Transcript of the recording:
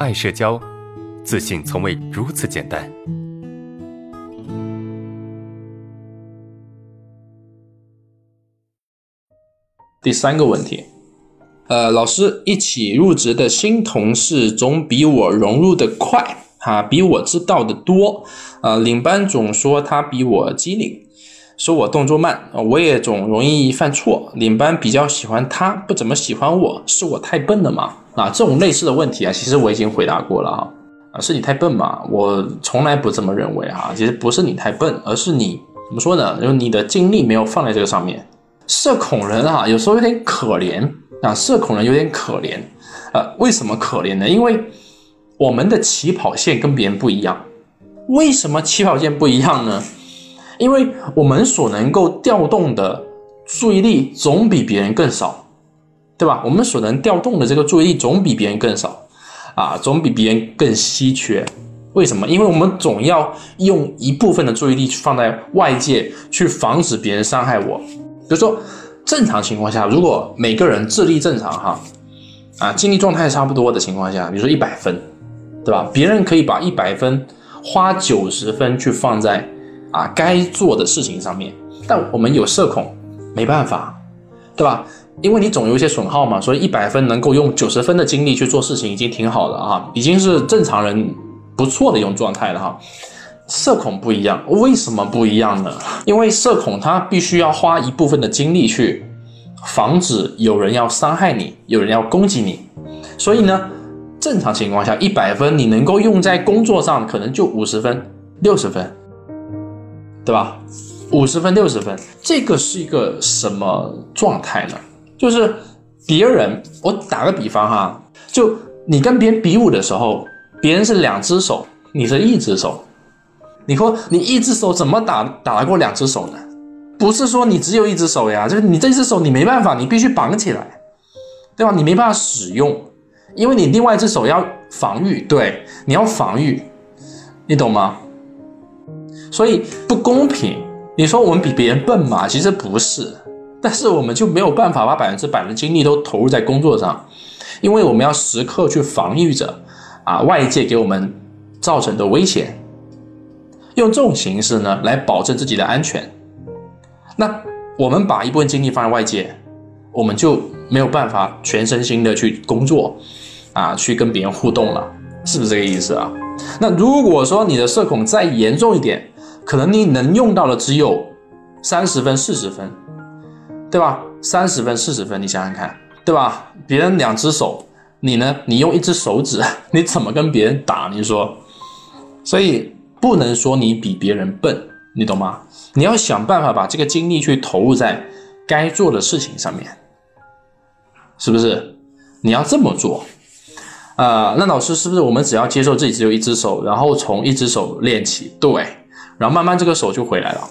爱社交，自信从未如此简单。第三个问题，呃，老师，一起入职的新同事总比我融入的快，哈，比我知道的多，呃，领班总说他比我机灵，说我动作慢，我也总容易犯错，领班比较喜欢他，不怎么喜欢我，是我太笨了吗？啊，这种类似的问题啊，其实我已经回答过了哈，啊，是你太笨吗？我从来不这么认为哈，其实不是你太笨，而是你怎么说呢？就是你的精力没有放在这个上面。社恐人啊，有时候有点可怜啊。社恐人有点可怜，呃，为什么可怜呢？因为我们的起跑线跟别人不一样。为什么起跑线不一样呢？因为我们所能够调动的注意力总比别人更少，对吧？我们所能调动的这个注意力总比别人更少，啊，总比别人更稀缺。为什么？因为我们总要用一部分的注意力去放在外界，去防止别人伤害我。比如说，正常情况下，如果每个人智力正常哈，啊，精力状态差不多的情况下，比如说一百分，对吧？别人可以把一百分花九十分去放在啊该做的事情上面，但我们有社恐，没办法，对吧？因为你总有一些损耗嘛，所以一百分能够用九十分的精力去做事情，已经挺好的啊，已经是正常人不错的一种状态了哈。社恐不一样，为什么不一样呢？因为社恐他必须要花一部分的精力去防止有人要伤害你，有人要攻击你。所以呢，正常情况下，一百分你能够用在工作上，可能就五十分、六十分，对吧？五十分、六十分，这个是一个什么状态呢？就是别人，我打个比方哈，就你跟别人比武的时候，别人是两只手，你是一只手。你说你一只手怎么打打得过两只手呢？不是说你只有一只手呀，就是你这只手你没办法，你必须绑起来，对吧？你没办法使用，因为你另外一只手要防御，对，你要防御，你懂吗？所以不公平。你说我们比别人笨嘛？其实不是，但是我们就没有办法把百分之百的精力都投入在工作上，因为我们要时刻去防御着啊外界给我们造成的危险。用这种形式呢，来保证自己的安全。那我们把一部分精力放在外界，我们就没有办法全身心的去工作，啊，去跟别人互动了，是不是这个意思啊？那如果说你的社恐再严重一点，可能你能用到的只有三十分、四十分，对吧？三十分、四十分，你想想看，对吧？别人两只手，你呢？你用一只手指，你怎么跟别人打？你说，所以。不能说你比别人笨，你懂吗？你要想办法把这个精力去投入在该做的事情上面，是不是？你要这么做，啊，那老师是不是我们只要接受自己只有一只手，然后从一只手练起，对，然后慢慢这个手就回来了。